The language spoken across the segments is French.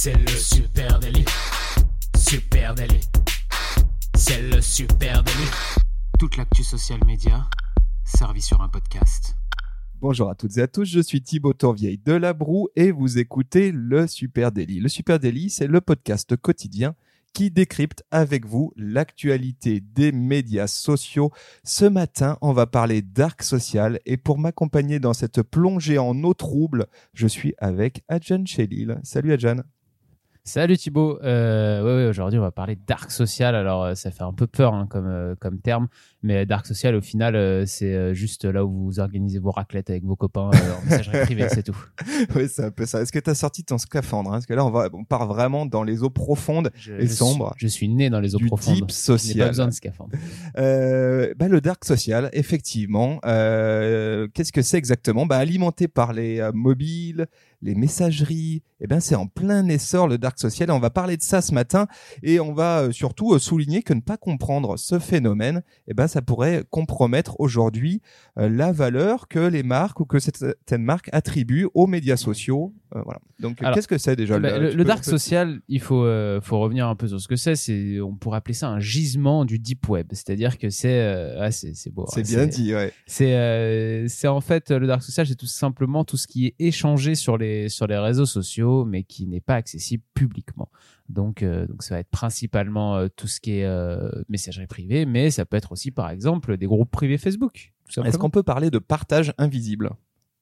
C'est le super délit. Super délit. C'est le super délit. Toute l'actu social média servie sur un podcast. Bonjour à toutes et à tous, je suis Thibaut Tourvieille de La Broue et vous écoutez le Super Daily. Le Super Daily, c'est le podcast quotidien qui décrypte avec vous l'actualité des médias sociaux. Ce matin, on va parler d'arc social et pour m'accompagner dans cette plongée en eau trouble, je suis avec Adjan Chelil. Salut Adjan. Salut Thibaut. Euh, ouais, ouais, aujourd'hui on va parler dark social. Alors euh, ça fait un peu peur hein, comme euh, comme terme, mais dark social au final euh, c'est juste là où vous organisez vos raclettes avec vos copains en messagerie privée, c'est tout. oui, c'est un peu ça. Est-ce que tu as sorti ton scaphandre hein? Parce que là on va on part vraiment dans les eaux profondes Je, et je sombres. Suis, je suis né dans les eaux du profondes. deep Je n'ai social. pas besoin de scaphandre. Euh, bah, le dark social, effectivement. Euh, Qu'est-ce que c'est exactement? Bah, Alimenté par les mobiles, les messageries, eh ben c'est en plein essor le dark social. On va parler de ça ce matin et on va euh, surtout euh, souligner que ne pas comprendre ce phénomène, eh ben ça pourrait compromettre aujourd'hui euh, la valeur que les marques ou que certaines marques attribuent aux médias sociaux. Euh, voilà. Donc qu'est-ce que c'est déjà Bah, le, le, le dark peux- social, il faut euh, faut revenir un peu sur ce que c'est. C'est on pourrait appeler ça un gisement du deep web. C'est-à-dire que c'est euh, ah, c'est beau. C'est hein, bien dit, ouais. C'est c'est en fait le dark social, c'est tout simplement tout ce qui est échangé sur les sur les réseaux sociaux, mais qui n'est pas accessible publiquement. Donc donc ça va être principalement tout ce qui est messagerie privée, mais ça peut être aussi par exemple des groupes privés Facebook. Est-ce qu'on peut parler de partage invisible?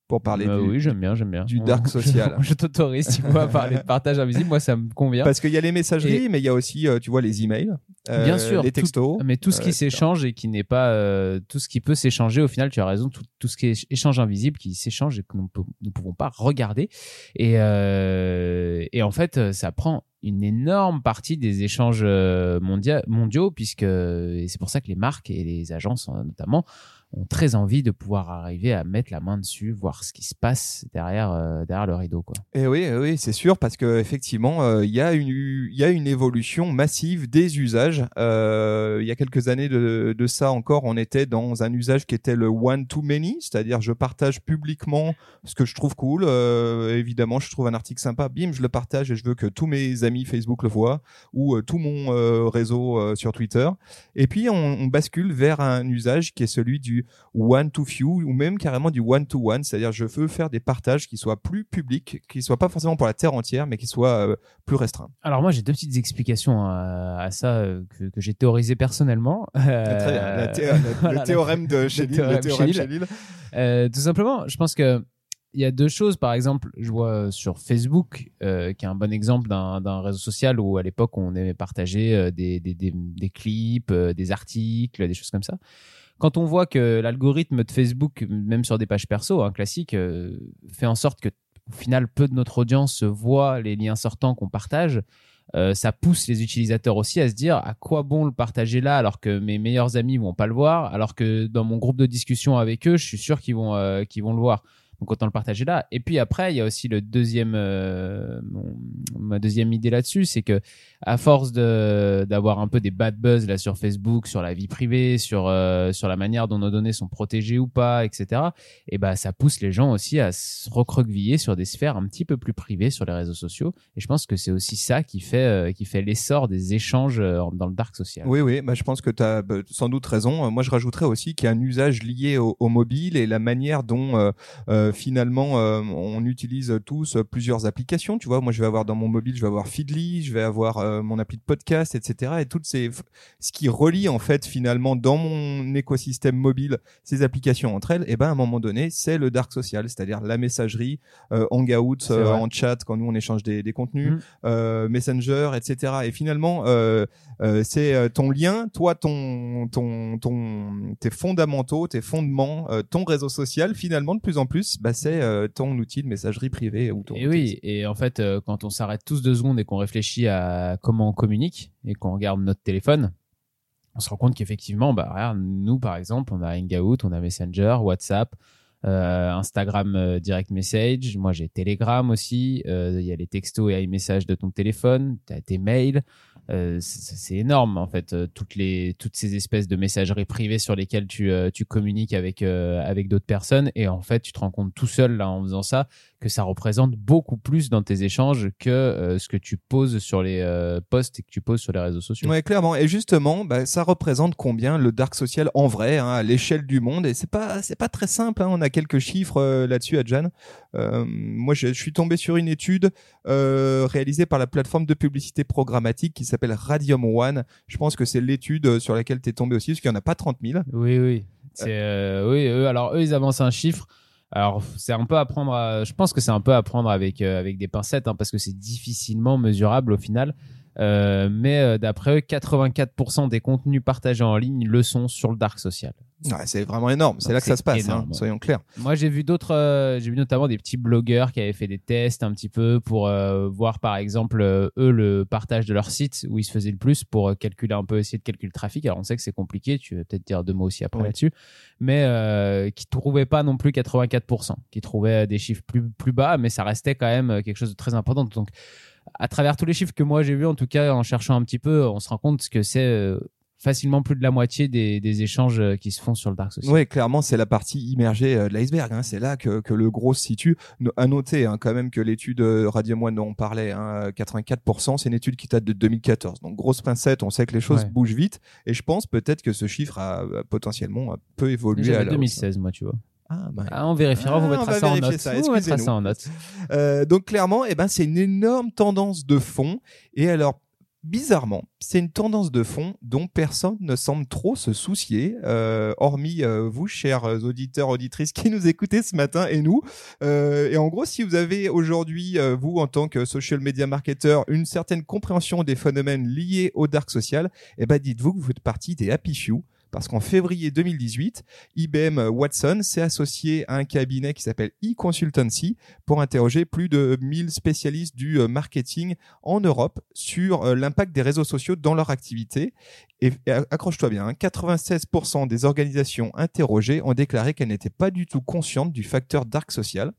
Pour parler Euh, du, oui, j'aime bien, j'aime bien. du dark social. Je, t'autorise, tu vois, à parler de partage invisible. Moi, ça me convient. Parce qu'il y a les messageries, mais il y a aussi, euh, tu vois, les emails, euh, Bien sûr, les tout- textos. Mais tout ce euh, qui s'échange et qui n'est pas euh, tout ce qui peut s'échanger, au final, tu as raison, tout, tout ce qui est échange invisible qui s'échange et que nous ne pouvons pas regarder. Et, euh, et en fait, ça prend une énorme partie des échanges mondia- mondiaux, puisque et c'est pour ça que les marques et les agences euh, notamment ont très envie de pouvoir arriver à mettre la main dessus, voir ce qui se passe derrière, euh, derrière le rideau. Quoi. Et oui, eh oui, c'est sûr, parce que effectivement, euh, il y a une, y a une évolution massive des usages. Euh, il y a quelques années de, de ça encore, on était dans un usage qui était le one to many, c'est-à-dire je partage publiquement ce que je trouve cool. Évidemment, je trouve un article sympa, bim, je le partage et je veux que tous mes amis Facebook le voient ou tout mon réseau sur Twitter. Et puis on, on bascule vers un usage qui est celui du one to few ou même carrément du one to one, c'est-à-dire je veux faire des partages qui soient plus publics, qui soient pas forcément pour la terre entière, mais qui soient euh, plus restreints. Alors moi j'ai deux petites explications à, à ça euh, que, que j'ai théorisé personnellement. Très bien. La thé- la- voilà, le théorème de Chéline, le théorème théorème Chéline. Chéline. Euh, tout simplement, je pense que il y a deux choses. Par exemple, je vois sur Facebook, euh, qui est un bon exemple d'un d'un réseau social où à l'époque on aimait partager euh, des, des, des, des clips, euh, des articles, des choses comme ça. Quand on voit que l'algorithme de Facebook, même sur des pages perso, un classique, euh, fait en sorte que au final peu de notre audience voit les liens sortants qu'on partage. euh, ça pousse les utilisateurs aussi à se dire à quoi bon le partager là alors que mes meilleurs amis vont pas le voir, alors que dans mon groupe de discussion avec eux, je suis sûr qu'ils vont euh, qu'ils vont le voir. Donc autant le partager là. Et puis après, il y a aussi le deuxième, euh, ma deuxième idée là-dessus, c'est que à force d'avoir un peu des bad buzz là sur Facebook, sur la vie privée, sur euh, sur la manière dont nos données sont protégées ou pas, etc. Et ben ça pousse les gens aussi à se recroqueviller sur des sphères un petit peu plus privées sur les réseaux sociaux. Et je pense que c'est aussi ça qui fait euh, qui fait l'essor des échanges dans le dark social. Oui, oui, bah, je pense que tu as sans doute raison. Moi, je rajouterais aussi qu'il y a un usage lié au, au mobile et la manière dont euh, finalement euh, on utilise tous plusieurs applications. Tu vois, moi, je vais avoir dans mon mobile, je vais avoir Feedly, je vais avoir euh, mon appli de podcast, etc. Et toutes ces, ce qui relie en fait finalement dans mon écosystème mobile ces applications entre elles, et ben à un moment donné, c'est le dark social, c'est-à-dire la messagerie, euh, Hangout, euh, en chat quand nous on échange des, des contenus, Mm. euh, Messenger, etc. Et finalement, euh, euh, c'est ton lien, toi, ton, ton, ton, tes fondamentaux, tes fondements, euh, ton réseau social. Finalement, de plus en plus, bah, c'est euh, ton outil de messagerie privée ou ton. Et oui, et en fait, euh, quand on s'arrête tous deux secondes et qu'on réfléchit à comment on communique et qu'on regarde notre téléphone, on se rend compte qu'effectivement, bah, regarde, nous, par exemple, on a Hangout, on a Messenger, WhatsApp, euh, Instagram euh, Direct Message. Moi, j'ai Telegram aussi. Euh, Il y a les textos et iMessage de ton téléphone. Tu as tes mails. Euh, c'est énorme, en fait, euh, toutes, les, toutes ces espèces de messageries privées sur lesquelles tu, tu communiques avec, avec d'autres personnes. Et en fait, tu te rends compte tout seul, là, en faisant ça, que ça représente beaucoup plus dans tes échanges que euh, ce que tu poses sur les euh, posts et que tu poses sur les réseaux sociaux. Ouais, clairement. Et justement, bah, ça représente combien le dark social en vrai, hein, à l'échelle du monde? Et c'est pas, c'est pas très simple. Hein. On a quelques chiffres euh, là-dessus, Adjan. Euh, moi, je, je suis tombé sur une étude réalisée par la plateforme de publicité programmatique qui s'appelle Radium One. Je pense que c'est l'étude sur laquelle tu es tombé aussi, parce qu'il y en a pas 30 000. Oui, oui. C'est, oui, eux, alors eux, ils avancent un chiffre. Alors, c'est un peu à prendre, je pense que c'est un peu à prendre avec, euh, avec des pincettes, hein, parce que c'est difficilement mesurable au final. Euh, mais euh, d'après eux, 84% des contenus partagés en ligne le sont sur le dark social. Ouais, c'est vraiment énorme. C'est là que ça se passe, hein, soyons clairs. Moi, j'ai vu d'autres, euh, j'ai vu notamment des petits blogueurs qui avaient fait des tests un petit peu pour euh, voir, par exemple, euh, eux, le partage de leur site où ils se faisaient le plus pour calculer un peu, essayer de calculer le trafic. Alors, on sait que c'est compliqué. Tu vas peut-être dire deux mots aussi après Oui. là-dessus, mais qui trouvaient pas non plus 84%, qui trouvaient des chiffres plus plus bas, mais ça restait quand même quelque chose de très important. Donc, à travers tous les chiffres que moi j'ai vus, en tout cas, en cherchant un petit peu, on se rend compte que c'est facilement plus de la moitié des, des échanges euh, qui se font sur le dark social. Oui, clairement, c'est la partie immergée euh, de l'iceberg. Hein. C'est là que, que le gros se situe. À noter hein, quand même que l'étude euh, Radium One dont on parlait, hein, 84%, c'est une étude qui date de 2014. Donc grosse pincette, on sait que les choses Ouais. bougent vite. Et je pense peut-être que ce chiffre a, a potentiellement un peu évolué à J'avais la hausse. 2016, moi, tu vois. Ah, bah, Ah, on vérifiera, on vous Ah, on mettra va ça en note. ça, On vous mettra ça en note. Euh, donc clairement, eh ben, c'est une énorme tendance de fond. Et alors, bizarrement, c'est une tendance de fond dont personne ne semble trop se soucier, euh, hormis euh, vous, chers auditeurs, auditrices qui nous écoutez ce matin et nous. Euh, et en gros, si vous avez aujourd'hui, euh, vous, en tant que social media marketer, une certaine compréhension des phénomènes liés au dark social, eh ben, dites-vous que vous faites partie des happy few. Parce qu'en février 2018, IBM Watson s'est associé à un cabinet qui s'appelle e-consultancy pour interroger plus de 1000 spécialistes du euh, marketing en Europe sur euh, l'impact des réseaux sociaux dans leur activité. Et, et accroche-toi bien, hein, 96% des organisations interrogées ont déclaré qu'elles n'étaient pas du tout conscientes du facteur dark social.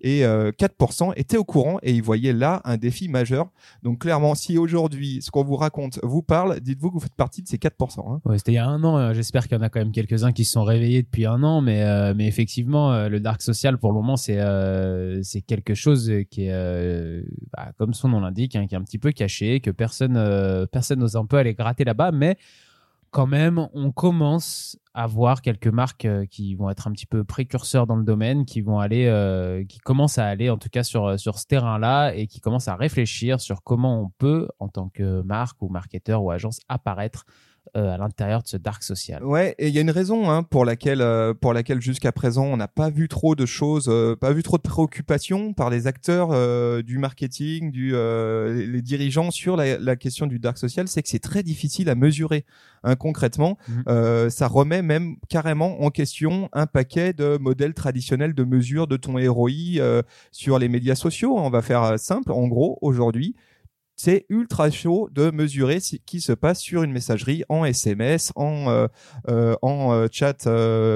Et euh, 4% étaient au courant et ils voyaient là un défi majeur. Donc clairement, si aujourd'hui ce qu'on vous raconte vous parle, dites-vous que vous faites partie de ces 4%. hein. C'était il y a un an. euh, J'espère qu'il y en a quand même quelques-uns qui se sont réveillés depuis un an, mais euh, effectivement, euh, le dark social pour le moment c'est euh, quelque chose qui est euh, bah, comme son nom l'indique, hein, qui est un petit peu caché, que personne euh, personne n'ose un peu aller gratter là-bas, mais quand même, on commence à voir quelques marques euh, qui vont être un petit peu précurseurs dans le domaine, qui vont aller, euh, qui commencent à aller en tout cas sur sur ce terrain-là et qui commencent à réfléchir sur comment on peut, en tant que marque ou marketeur ou agence, apparaître euh, à l'intérieur de ce dark social. Ouais, et il y a une raison hein, pour laquelle, euh, pour laquelle jusqu'à présent on n'a pas vu trop de choses, euh, pas vu trop de préoccupations par les acteurs euh, du marketing, du, euh, les, les dirigeants sur la, la question du dark social, c'est que c'est très difficile à mesurer. Hein, concrètement, euh, ça remet même carrément en question un paquet de modèles traditionnels de mesure de ton ROI euh, sur les médias sociaux. On va faire simple. En gros, aujourd'hui, c'est ultra chaud de mesurer ce qui se passe sur une messagerie en SMS, en euh, euh, en euh, chat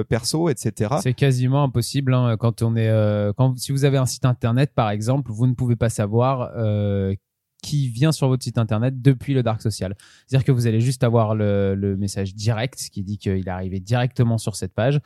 perso, etc. C'est quasiment impossible hein, quand on est quand si vous avez un site internet par exemple, vous ne pouvez pas savoir qui vient sur votre site internet depuis le dark social. C'est-à-dire que vous allez juste avoir le, le message direct qui dit qu'il est arrivé directement sur cette page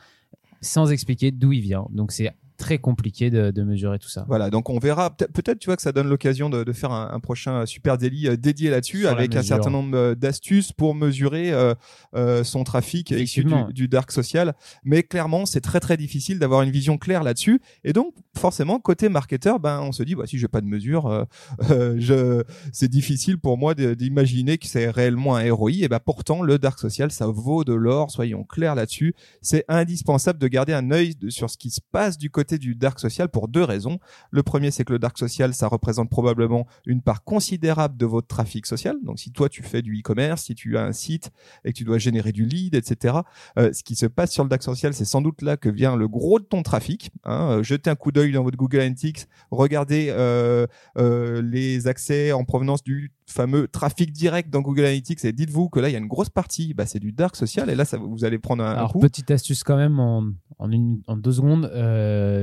sans expliquer d'où il vient. Donc c'est très compliqué de, de mesurer tout ça. Voilà, donc on verra. Peut- Peut-être, tu vois, que ça donne l'occasion de, de faire un, un prochain super délit euh, dédié là-dessus, avec un certain nombre euh, d'astuces pour mesurer euh, euh, son trafic issu du, du dark social. Mais clairement, c'est très très difficile d'avoir une vision claire là-dessus. Et donc, forcément, côté marketeur, ben, on se dit, bah, si j'ai pas de mesure, euh, euh, je, c'est difficile pour moi d'imaginer que c'est réellement un ROI. Et ben, pourtant, le dark social, ça vaut de l'or. Soyons clairs là-dessus. C'est indispensable de garder un œil sur ce qui se passe du côté du dark social pour deux raisons. Le premier, c'est que le dark social, ça représente probablement une part considérable de votre trafic social. Donc, si toi, tu fais du e-commerce, si tu as un site et que tu dois générer du lead, etc., euh, ce qui se passe sur le dark social, c'est sans doute là que vient le gros de ton trafic. Hein. Euh, Jetez un coup d'œil dans votre Google Analytics, regardez euh, euh, les accès en provenance du fameux trafic direct dans Google Analytics et dites-vous que là, il y a une grosse partie, bah, c'est du dark social et là, ça, vous allez prendre un, un Alors, coup. petite astuce quand même en, en, une, en deux secondes. Euh,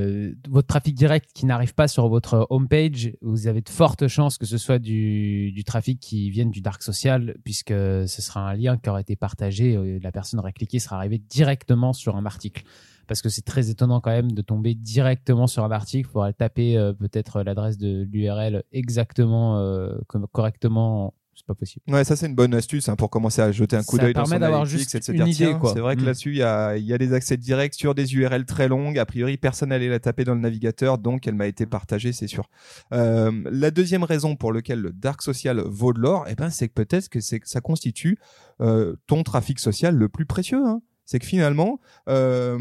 votre trafic direct qui n'arrive pas sur votre homepage, vous avez de fortes chances que ce soit du, trafic qui vienne du dark social, puisque ce sera un lien qui aurait été partagé, euh, la personne aurait cliqué, sera arrivé directement sur un article. parce que c'est très étonnant quand même de tomber directement sur un article. Il faudrait taper euh, peut-être l'adresse de l'URL exactement, euh, correctement c'est pas possible. Ouais, ça c'est une bonne astuce hein, pour commencer à jeter un coup d'œil dans son permet d'avoir juste une idée. C'est vrai que Mm. là-dessus, il y a, il y a des accès directs sur des URL très longues. A priori, personne n'allait la taper dans le navigateur, donc elle m'a été partagée, c'est sûr. Euh, la deuxième raison pour laquelle le dark social vaut de l'or, eh ben, c'est que peut-être que ça constitue euh, ton trafic social le plus précieux. Hein. C'est que finalement, euh,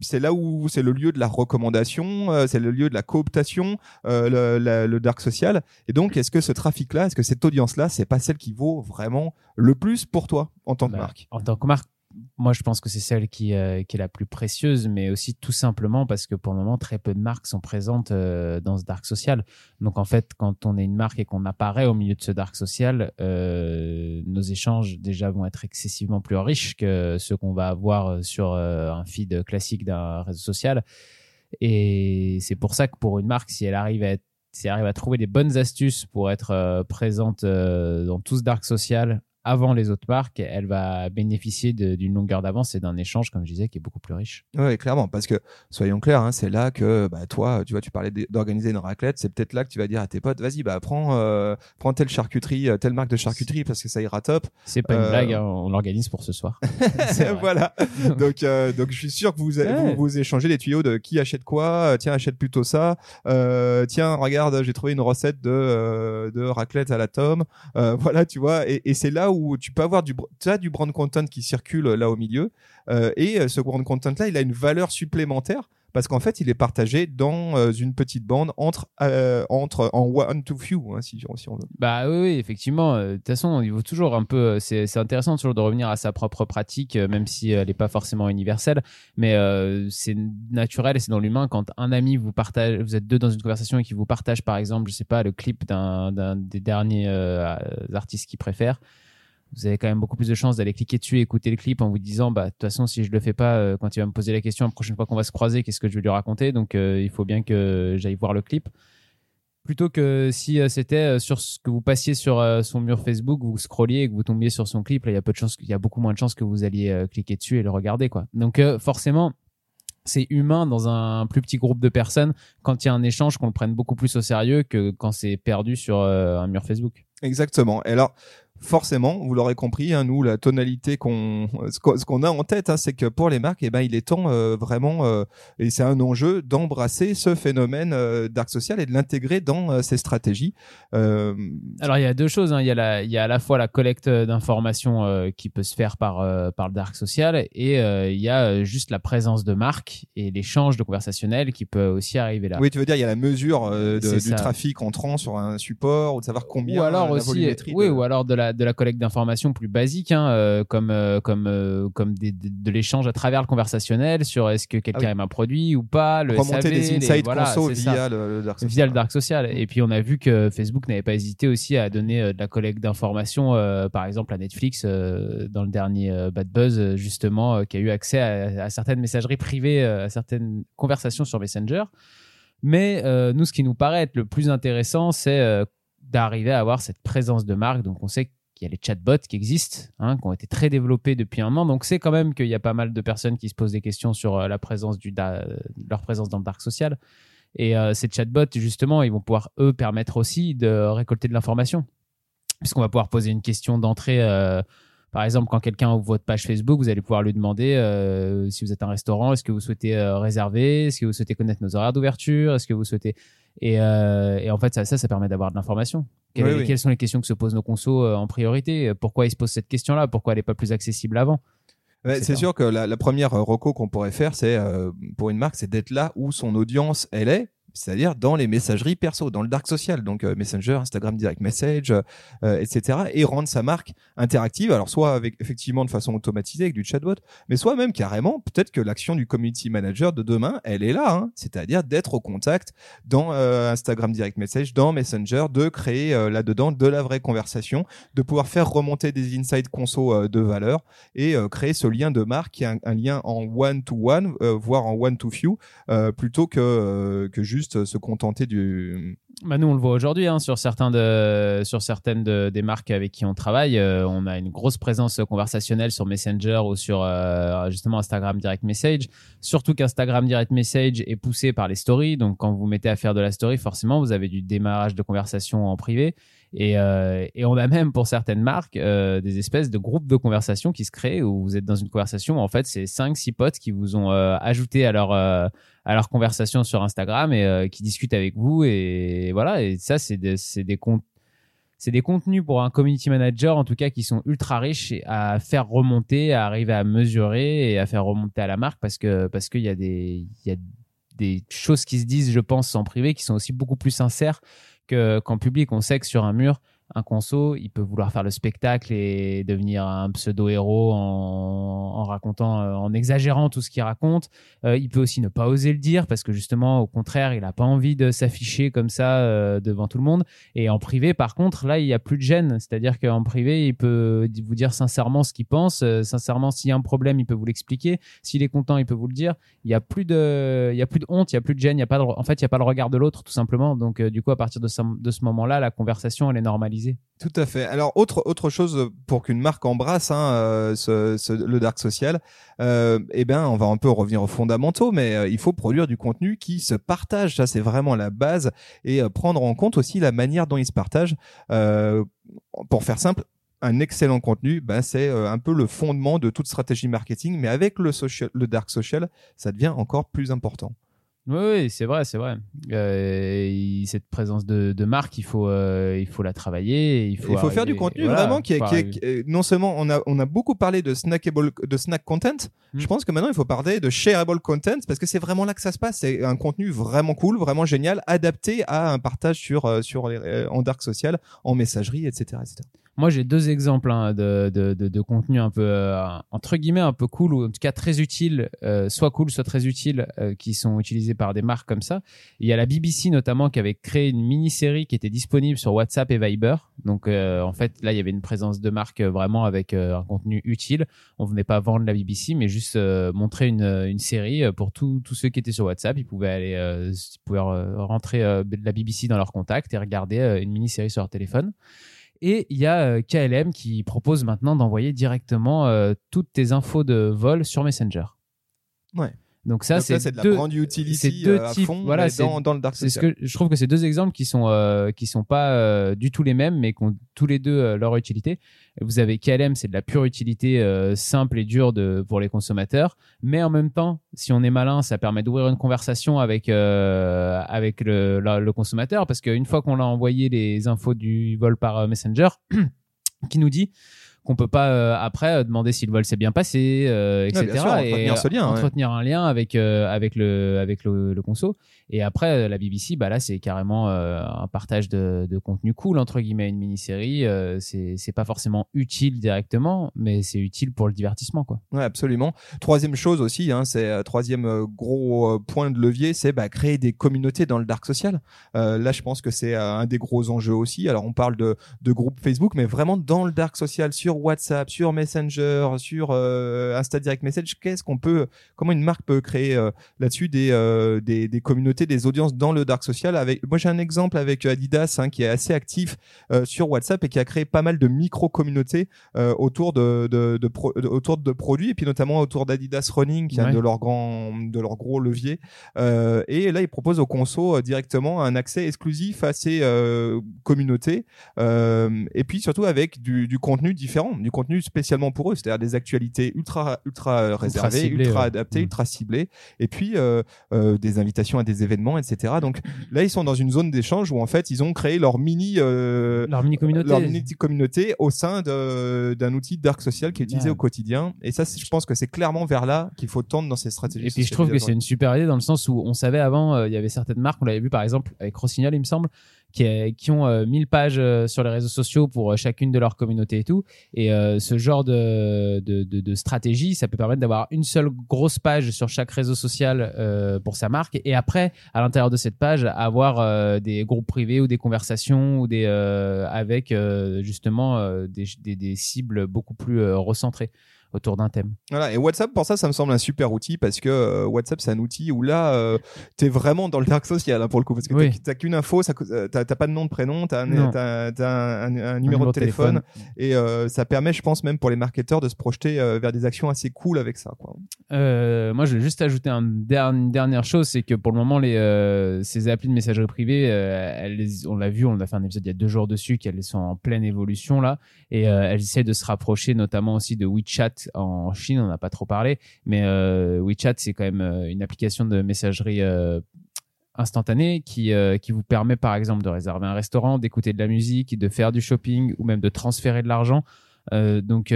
c'est là où c'est le lieu de la recommandation, euh, c'est le lieu de la cooptation, euh, le, la- le dark social. Et donc, est-ce que ce trafic-là, est-ce que cette audience-là, c'est pas celle qui vaut vraiment le plus pour toi en tant que Bah, marque? En tant que marque, moi je pense que c'est celle qui, euh, qui est la plus précieuse, mais aussi tout simplement parce que pour le moment, très peu de marques sont présentes euh, dans ce dark social. Donc en fait, quand on est une marque et qu'on apparaît au milieu de ce dark social, euh, nos échanges déjà vont être excessivement plus riches que ceux qu'on va avoir sur un feed classique d'un réseau social. Et c'est pour ça que pour une marque, si elle arrive à être si elle arrive à trouver des bonnes astuces pour être présente dans tout ce dark social avant les autres marques, elle va bénéficier d'une longueur d'avance et d'un échange, comme je disais, qui est beaucoup plus riche. Ouais, clairement, parce que soyons clairs, hein, c'est là que bah, toi, tu vois, tu parlais d'organiser une raclette, c'est peut-être là que tu vas dire à tes potes, vas-y, bah prends, euh, prends telle charcuterie, euh, telle marque de charcuterie parce que ça ira top. C'est pas une Euh, blague, hein, on l'organise pour ce soir. Voilà. donc, euh, donc je suis sûr que vous, Ouais. vous vous échangez les tuyaux de qui achète quoi. Tiens, achète plutôt ça. Tiens, regarde, j'ai trouvé une recette de de raclette à la tome. Voilà, tu vois. Et, et c'est là où tu peux avoir du as du brand content qui circule euh, là au milieu. Euh, et euh, ce brand content là, il a une valeur supplémentaire. Parce qu'en fait, il est partagé dans une petite bande entre entre en one to few, hein, si, si on veut. Bah oui, effectivement. De toute façon, il faut toujours un peu. C'est intéressant toujours de revenir à sa propre pratique, même si elle n'est pas forcément universelle. Mais c'est naturel et c'est dans l'humain quand un ami vous partage, vous êtes deux dans une conversation et qui vous partage, par exemple, je sais pas, le clip d'un des derniers artistes qu'il préfère. Vous avez quand même beaucoup plus de chances d'aller cliquer dessus et écouter le clip en vous disant, bah de toute façon, si je le fais pas, euh, quand il va me poser la question la prochaine fois qu'on va se croiser, qu'est-ce que je vais lui raconter? Donc, euh, il faut bien que j'aille voir le clip plutôt que si euh, c'était sur ce que vous passiez sur son mur Facebook, vous scrolliez et que vous tombiez sur son clip, là il y a peu de chances, il y a beaucoup moins de chances que vous alliez cliquer dessus et le regarder quoi. Donc forcément, c'est humain dans un plus petit groupe de personnes quand il y a un échange qu'on le prenne beaucoup plus au sérieux que quand c'est perdu sur un mur Facebook. Exactement. Et alors, forcément, vous l'aurez compris, hein, nous, la tonalité qu'on, ce qu'on a en tête, hein, c'est que pour les marques, eh ben, il est temps euh, vraiment, euh, et c'est un enjeu d'embrasser ce phénomène euh, dark social et de l'intégrer dans euh, ces stratégies. Alors il y a deux choses, hein. il, y a la, il y a à la fois la collecte d'informations qui peut se faire par, par le dark social et il y a juste la présence de marques et l'échange de conversationnel qui peut aussi arriver là. Oui, tu veux dire, il y a la mesure de- du ça. trafic entrant sur un support ou de savoir combien. ou alors la aussi, oui, de- ou alors de la de la collecte d'informations plus basique, hein, euh, comme euh, comme euh, comme des- de l'échange à travers le conversationnel sur est-ce que quelqu'un Ah oui. aime un produit ou pas, le remonter SAV, des les- insights voilà, conso via le, le dark social. via le dark social. Et puis on a vu que Facebook n'avait pas hésité aussi à donner de la collecte d'informations, par exemple à Netflix dans le dernier Bad Buzz, justement, qui a eu accès à, à certaines messageries privées, à certaines conversations sur Messenger. Mais nous, ce qui nous paraît être le plus intéressant, c'est d'arriver à avoir cette présence de marque. Donc on sait y a les chatbots qui existent, hein, qui ont été très développés depuis un an. Donc c'est quand même qu'il y a pas mal de personnes qui se posent des questions sur euh, la présence da- leur présence dans le dark social. Et euh, ces chatbots, justement, ils vont pouvoir, eux, permettre aussi de récolter de l'information. Puisqu'on va pouvoir poser une question d'entrée. euh, par exemple, quand quelqu'un ouvre votre page Facebook, vous allez pouvoir lui demander euh, si vous êtes un restaurant, est-ce que vous souhaitez euh, réserver, est-ce que vous souhaitez connaître nos horaires d'ouverture, est-ce que vous souhaitez... Et, euh, et en fait, ça, ça, ça permet d'avoir de l'information. Quelles, Oui, oui. quelles sont les questions que se posent nos consos en priorité? Pourquoi ils se posent cette question-là? Pourquoi elle n'est pas plus accessible avant? C'est sûr que la, la première reco qu'on pourrait faire, c'est euh, pour une marque, c'est d'être là où son audience elle est, c'est-à-dire dans les messageries perso, dans le dark social, donc euh, Messenger, Instagram Direct Message, euh, etc., et rendre sa marque interactive. Alors soit avec effectivement de façon automatisée avec du chatbot, mais soit même carrément peut-être que l'action du community manager de demain, elle est là, hein, c'est-à-dire d'être au contact dans euh, Instagram Direct Message, dans Messenger, de créer euh, là-dedans de la vraie conversation, de pouvoir faire remonter des insights conso euh, de valeur et euh, créer ce lien de marque qui est un, lien en one to one, euh, voire en one to few, euh, plutôt que euh, que juste se contenter du Bah nous, on le voit aujourd'hui hein, sur, certains certaines de, des marques avec qui on travaille. euh, on a une grosse présence conversationnelle sur Messenger ou sur euh, justement Instagram Direct Message. Surtout qu'Instagram Direct Message est poussé par les stories. Donc, quand vous mettez à faire de la story, forcément, vous avez du démarrage de conversation en privé. Et, euh, et on a même pour certaines marques euh, des espèces de groupes de conversation qui se créent où vous êtes dans une conversation. où, En fait, c'est cinq, six potes qui vous ont euh, ajouté à leur à leur conversation sur Instagram et qui discutent avec vous. Et voilà. Et ça, c'est des des comptes c'est des contenus pour un community manager en tout cas qui sont ultra riches à faire remonter, à arriver à mesurer et à faire remonter à la marque parce que parce qu'il y a des il y a des choses qui se disent, je pense, en privé qui sont aussi beaucoup plus sincères que qu'en public. On sait que sur un mur, un conso, il peut vouloir faire le spectacle et devenir un pseudo-héros en, racontant, euh, en exagérant tout ce qu'il raconte. Euh, il peut aussi ne pas oser le dire parce que justement, au contraire, il n'a pas envie de s'afficher comme ça euh, devant tout le monde. Et en privé, par contre, là, il n'y a plus de gêne. C'est-à-dire qu'en privé, il peut vous dire sincèrement ce qu'il pense. Sincèrement, s'il y a un problème, il peut vous l'expliquer. S'il est content, il peut vous le dire. Il n'y a plus de, il y a plus de honte, il n'y a plus de gêne. Il y a pas en fait, il n'y a pas le regard de l'autre, tout simplement. Donc, du coup, à partir de ce moment-là, la conversation, elle est normalisée. Tout à fait. Alors autre autre chose pour qu'une marque embrasse hein, euh, le dark social, euh, eh ben on va un peu revenir aux fondamentaux, mais euh, il faut produire du contenu qui se partage. Ça c'est vraiment la base et prendre en compte aussi la manière dont il se partage. Pour faire simple. Un excellent contenu, ben c'est un peu le fondement de toute stratégie marketing, mais avec le social, le dark social, ça devient encore plus important. Oui, oui, c'est vrai, c'est vrai. Euh, il- cette présence de, de marque, il faut, euh, il faut la travailler. Il faut, il faut faire du contenu voilà, vraiment qui est, qui est- non seulement on a on a beaucoup parlé de snackable de snack content Mm. je pense que maintenant il faut parler de shareable content parce que c'est vraiment là que ça se passe c'est un contenu vraiment cool vraiment génial adapté à un partage sur euh, sur les, euh, en dark social en messagerie etc etc Moi, j'ai deux exemples hein, de, de, de, de contenu un peu, euh, entre guillemets, un peu cool, ou en tout cas très utile, euh, soit cool, soit très utile, euh, qui sont utilisés par des marques comme ça. Il y a la BBC notamment qui avait créé une mini-série qui était disponible sur WhatsApp et Viber. Donc, euh, en fait, là, il y avait une présence de marque euh, vraiment avec euh, un contenu utile. On venait pas vendre la BBC, mais juste montrer une, une série pour tous ceux qui étaient sur WhatsApp. Ils pouvaient aller, ils pouvaient rentrer la BBC dans leur contact et regarder une mini-série sur leur téléphone. Et il y a euh, KLM qui propose maintenant d'envoyer directement euh, toutes tes infos de vol sur Messenger. Ouais. Donc ça, c'est de la brand utility c'est deux euh, à types, fond voilà, dans, dans le dark ce social que je trouve que c'est deux exemples qui sont euh, qui sont pas euh, du tout les mêmes, mais qui ont tous les deux euh, leur utilité. Vous avez KLM, c'est de la pure utilité euh, simple et dure de pour les consommateurs, mais en même temps, si on est malin, ça permet d'ouvrir une conversation avec euh, avec le, la- le consommateur, parce qu'une fois qu'on a envoyé les infos du vol par euh, Messenger, qui nous dit qu'on peut pas euh, après euh, demander si le vol s'est bien passé, euh, etc. bien sûr, entretenir et ce lien, ouais. entretenir un lien avec avec le avec le, le conso. Et après la BBC, bah là c'est carrément un partage de, de contenu cool entre guillemets, une mini-série. Euh, c'est c'est pas forcément utile directement, mais c'est utile pour le divertissement quoi. Ouais, absolument. Troisième chose aussi, hein, c'est troisième gros point de levier, c'est bah, créer des communautés dans le dark social. Euh, là, je pense que c'est un des gros enjeux aussi. Alors, on parle de, de groupes Facebook, mais vraiment dans le dark social, sur WhatsApp, sur Messenger, sur euh, Insta Direct Message. Qu'est-ce qu'on peut, comment une marque peut créer euh, là-dessus des, euh, des des communautés, des audiences dans le dark social. Avec, moi, j'ai un exemple avec Adidas hein, qui est assez actif euh, sur WhatsApp et qui a créé pas mal de micro communautés autour de, de, de pro- de- autour de produits et puis notamment autour d'Adidas Running qui est un de leurs grands de leurs gros leviers et là ils proposent aux consos euh, directement un accès exclusif à ces communautés et puis surtout avec du, du contenu différent du contenu spécialement pour eux c'est-à-dire des actualités ultra ultra euh, réservées ultra ouais. adaptées Mm. ultra ciblées et puis euh, euh, des invitations à des événements etc donc là ils sont dans une zone d'échange où en fait ils ont créé leur mini euh, Leur mini communauté. leur mini communauté au sein d'un outil dark social qui est utilisé au quotidien. Et ça, je pense que c'est clairement vers là qu'il faut tendre dans ces stratégies. Et puis je trouve que c'est une super idée dans le sens où on savait avant, euh, il y avait certaines marques, on l'avait vu par exemple avec Rossignol, il me semble, qui, est- qui ont euh, 1000 pages euh, sur les réseaux sociaux pour euh, chacune de leurs communautés et tout. Et euh, ce genre de, de, de, de stratégie, ça peut permettre d'avoir une seule grosse page sur chaque réseau social euh, pour sa marque. Et après, à l'intérieur de cette page, avoir euh, des groupes privés ou des conversations ou des euh, avec euh, justement euh, des, des, des cibles beaucoup plus euh, recentrées. Autour d'un thème. Voilà, et WhatsApp, pour ça, ça me semble un super outil parce que euh, WhatsApp, c'est un outil où là, euh, t'es vraiment dans le dark social hein, pour le coup. Parce que Oui. t'as- qu'une info, euh, t'as pas de nom de prénom, t'as un, t'as un, un- un numéro de téléphone. Et euh, ça permet, je pense, même pour les marketeurs de se projeter vers des actions assez cool avec ça. Quoi. Moi, je vais juste ajouter une dernière chose, c'est que pour le moment, les, ces applis de messagerie privée, elles, on l'a vu, on a fait un épisode il y a deux jours dessus, qu'elles sont en pleine évolution là, et elles essaient de se rapprocher, notamment aussi de WeChat en Chine. On n'a pas trop parlé, mais euh, WeChat, c'est quand même euh, une application de messagerie. euh, instantanée qui, vous permet par exemple de réserver un restaurant, d'écouter de la musique, de faire du shopping ou même de transférer de l'argent. Donc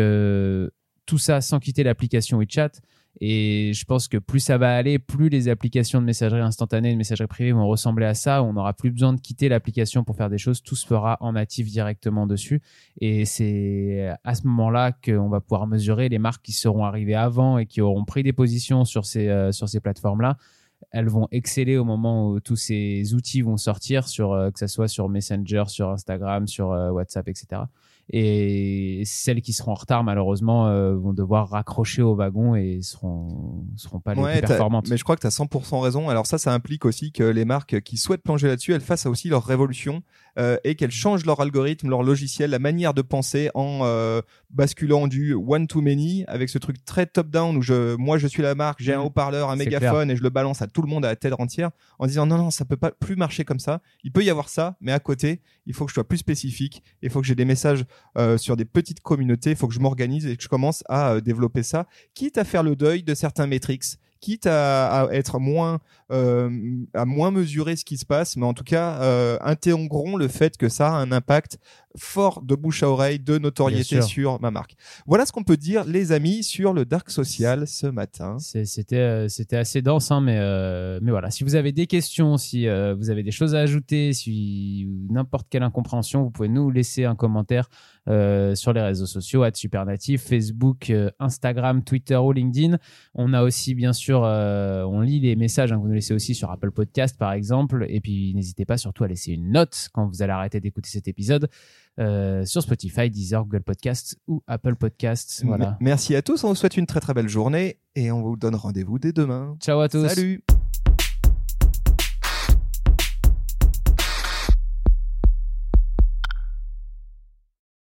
tout ça sans quitter l'application WeChat. Et je pense que plus ça va aller, plus les applications de messagerie instantanée, de messagerie privée vont ressembler à ça. On n'aura plus besoin de quitter l'application pour faire des choses. Tout se fera en natif directement dessus. Et c'est à ce moment-là qu'on va pouvoir mesurer les marques qui seront arrivées avant et qui auront pris des positions sur ces, euh, sur ces plateformes-là. Elles vont exceller au moment où tous ces outils vont sortir, sur, euh, que ce soit sur Messenger, sur Instagram, sur euh, WhatsApp, etc. Et celles qui seront en retard, malheureusement, euh, vont devoir raccrocher au wagon et seront, seront pas les Ouais, plus performantes. mais je crois que tu as 100% raison. Alors ça, ça implique aussi que les marques qui souhaitent plonger là-dessus, elles fassent aussi leur révolution euh, et qu'elles changent leur algorithme, leur logiciel, la manière de penser en euh, basculant du one to many avec ce truc très top-down où je, moi je suis la marque, j'ai un Mm. haut-parleur, un mégaphone et je le balance à tout le monde à la tête entière en disant non, non, ça peut pas plus marcher comme ça. Il peut y avoir ça, mais à côté, il faut que je sois plus spécifique. Il faut que j'ai des messages euh, sur des petites communautés. Il faut que je m'organise et que je commence à euh, développer ça, quitte à faire le deuil de certains métriques, quitte à, être moins, à moins mesurer ce qui se passe, mais en tout cas, euh, intégrons le fait que ça a un impact fort de bouche à oreille, de notoriété sur ma marque. Voilà ce qu'on peut dire, les amis, sur le dark social ce matin. C'était euh, c'était assez dense, hein, mais, euh, mais voilà. Si vous avez des questions, si euh, vous avez des choses à ajouter, si n'importe quelle incompréhension, vous pouvez nous laisser un commentaire euh, sur les réseaux sociaux, à Supernatif, Facebook, euh, Instagram, Twitter ou LinkedIn. On a aussi, bien sûr, euh, on lit les messages hein, que vous nous laissez aussi sur Apple Podcast, par exemple. Et puis, n'hésitez pas surtout à laisser une note quand vous allez arrêter d'écouter cet épisode euh, sur Spotify, Deezer, Google Podcast ou Apple Podcast. Voilà. Merci à tous, on vous souhaite une très très belle journée et on vous donne rendez-vous dès demain. Ciao à tous. Salut